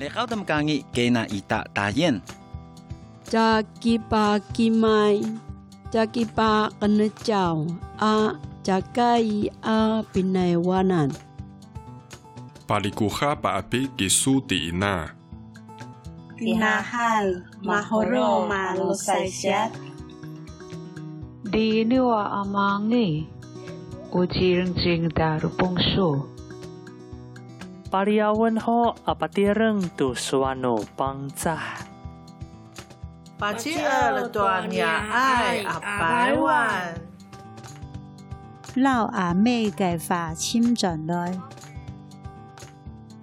你好，咁讲嘅，给那一大大雁。加吉巴吉麦，加吉巴跟着叫啊，加盖啊，宾来瓦南。Palikuha paapi kisu tiina. Tinahal, mahoro malusaysat. Di niwa amangi. Ujirang jing daru pungso. 巴利亚问候阿巴爹人杜斯瓦努帮扎，巴吉尔多米爱阿白万，老阿妹嘅话签进来，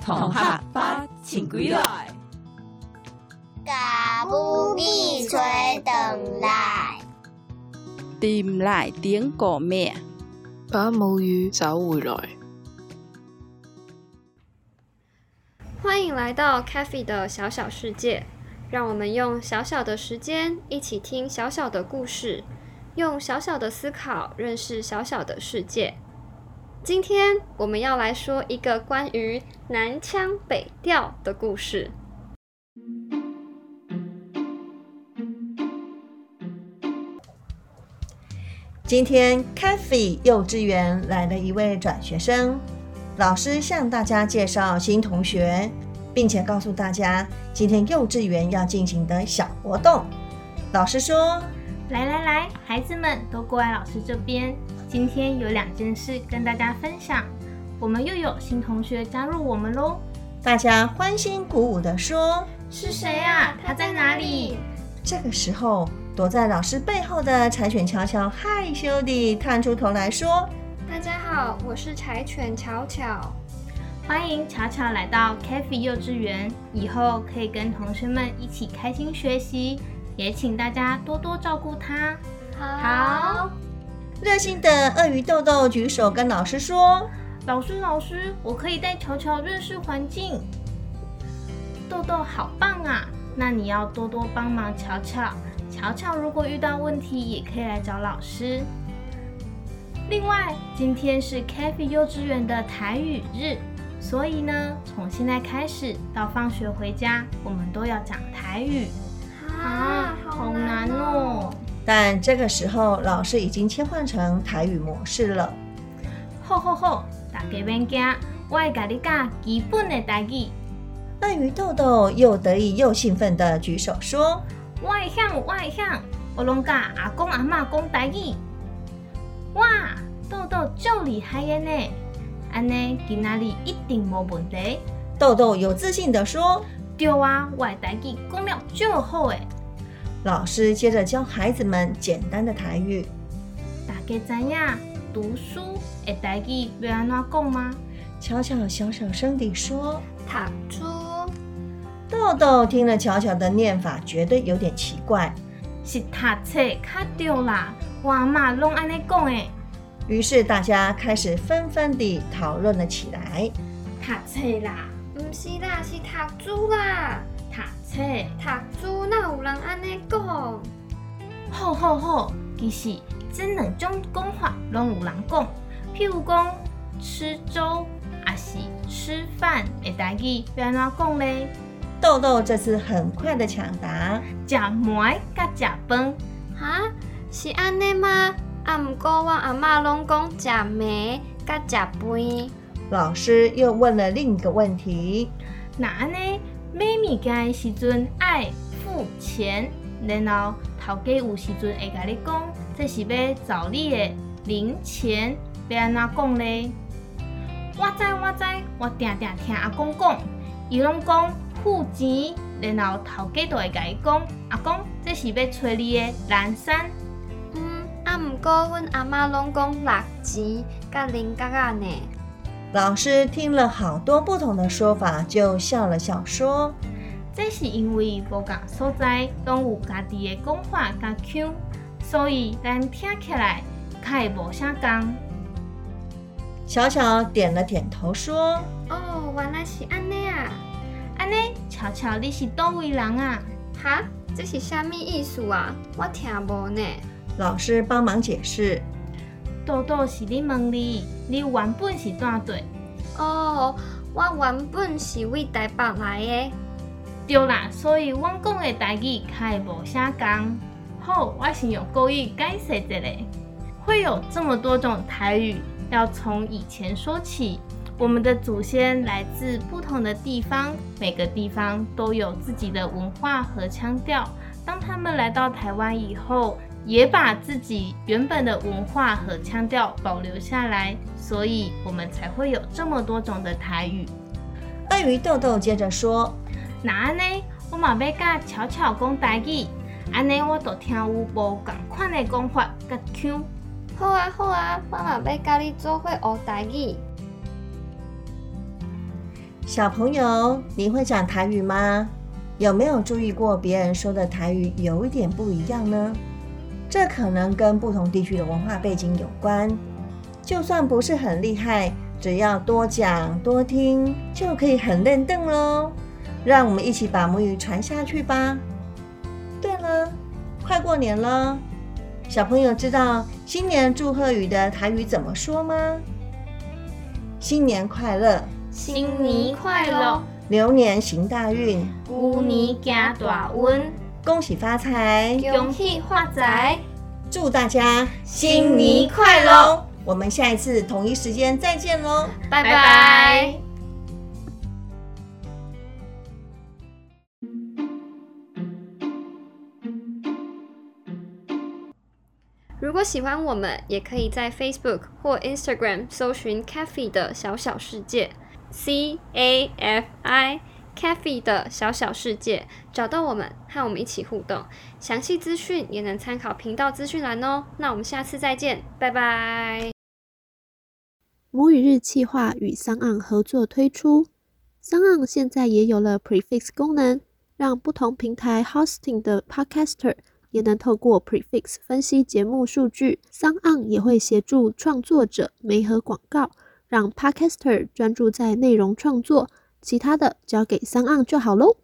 同学把请归来，家务必须等来，店来点个咩？把母语找回来。欢迎来到 Cafe 的小小世界，让我们用小小的时间一起听小小的故事，用小小的思考认识小小的世界。今天我们要来说一个关于南腔北调的故事。今天 c a f e 幼稚园来了一位转学生，老师向大家介绍新同学，并且告诉大家今天幼稚园要进行的小活动。老师说：“来来来，孩子们都过来老师这边。今天有两件事跟大家分享，我们又有新同学加入我们喽！”大家欢欣鼓舞地说：“是谁啊？他在哪里？”这个时候，躲在老师背后的柴犬悄悄害羞地探出头来说：“大家好，我是柴犬巧巧，欢迎巧巧来到 c a f e 幼稚园，以后可以跟同学们一起开心学习，也请大家多多照顾它。好，热心的鳄鱼豆豆举手跟老师说：“老师，老师，我可以带巧巧认识环境。”豆豆好棒啊！那你要多多帮忙巧巧。巧巧如果遇到问题，也可以来找老师。另外，今天是 k a f e 幼稚园的台语日，所以呢，从现在开始到放学回家，我们都要讲台语。啊，好难哦！但这个时候，老师已经切换成台语模式了。吼吼吼！大家别惊，我会教你教基本的台语。鳄鱼豆豆又得意又兴奋地举手说：“我会晓，我会晓，我拢教阿公阿妈讲台语。”哇，豆豆就厉害嘅呢！安尼今仔日一定无问题。豆豆有自信地说：“对啊，我的台语讲了就好诶。”老师接着教孩子们简单的台语。大家知影读书的台语要安怎讲吗？巧巧小小声地说：“读书。”豆豆听了巧巧的念法，觉得有点奇怪。是读册卡对啦，我阿嬷拢安尼讲诶。于是大家开始纷纷地讨论了起来。读册啦，唔是啦，是读书啦。读册，读书哪有人安尼讲？好好好，其实这两种讲法拢有人讲，譬如讲吃粥，还是吃饭的代志要安怎讲呢？豆豆这次很快的抢答：食糜甲食饭。哈，是安尼吗？啊，毋过我阿嬷拢讲食糜甲食饭。老师又问了另一个问题：那安尼买物件的时阵爱付钱，然后头家有时阵会甲你讲，这是要找你的零钱，要安怎讲呢？我知我知，我定定听阿公讲，伊拢讲。付钱，然后头家就会甲伊讲：“阿公，这是要找你的蓝山。”毋过阮阿妈拢讲六钱甲零角仔呢。老师听了好多不同的说法，就笑了笑说：“这是因为无共所在拢有家己的讲法甲腔，所以咱听起来较会无啥共。”巧巧点了点头说：“哦，原来是安尼啊！”安尼，巧巧，你是倒位人啊？哈，这是啥物意思啊？我听无呢。老师帮忙解释。豆豆是你问你，你原本是哪队？哦，我原本是为台北来的。对啦，所以阮讲的台语较会无啥共。好，我先用国语解释一下。会有这么多种台语，要从以前说起。我们的祖先来自不同的地方，每个地方都有自己的文化和腔调。当他们来到台湾以后，也把自己原本的文化和腔调保留下来，所以我们才会有这么多种的台语。鳄鱼豆豆接着说：“那安呢，我嘛要甲巧巧讲台语，安尼我都听有无共款的讲法甲腔。好啊好啊，我嘛要甲你做伙学台语。”小朋友，你会讲台语吗？有没有注意过别人说的台语有一点不一样呢？这可能跟不同地区的文化背景有关。就算不是很厉害，只要多讲多听，就可以很认凳喽。让我们一起把母语传下去吧。对了，快过年了，小朋友知道新年祝贺语的台语怎么说吗？新年快乐！新年快乐，牛年行大运，牛年行大运，恭喜发财，恭喜发财，祝大家新年快乐！我们下一次同一时间再见喽，拜拜。如果喜欢我们，也可以在 Facebook 或 Instagram 搜寻 Cafe 的小小世界。C A F I Cafe 的小小世界，找到我们，和我们一起互动。详细资讯也能参考频道资讯栏哦。那我们下次再见，拜拜。母语日计划与桑岸合作推出，桑岸现在也有了 Prefix 功能，让不同平台 Hosting 的 Podcaster 也能透过 Prefix 分析节目数据。桑岸也会协助创作者媒合广告。让 Podcaster 专注在内容创作，其他的交给三岸就好喽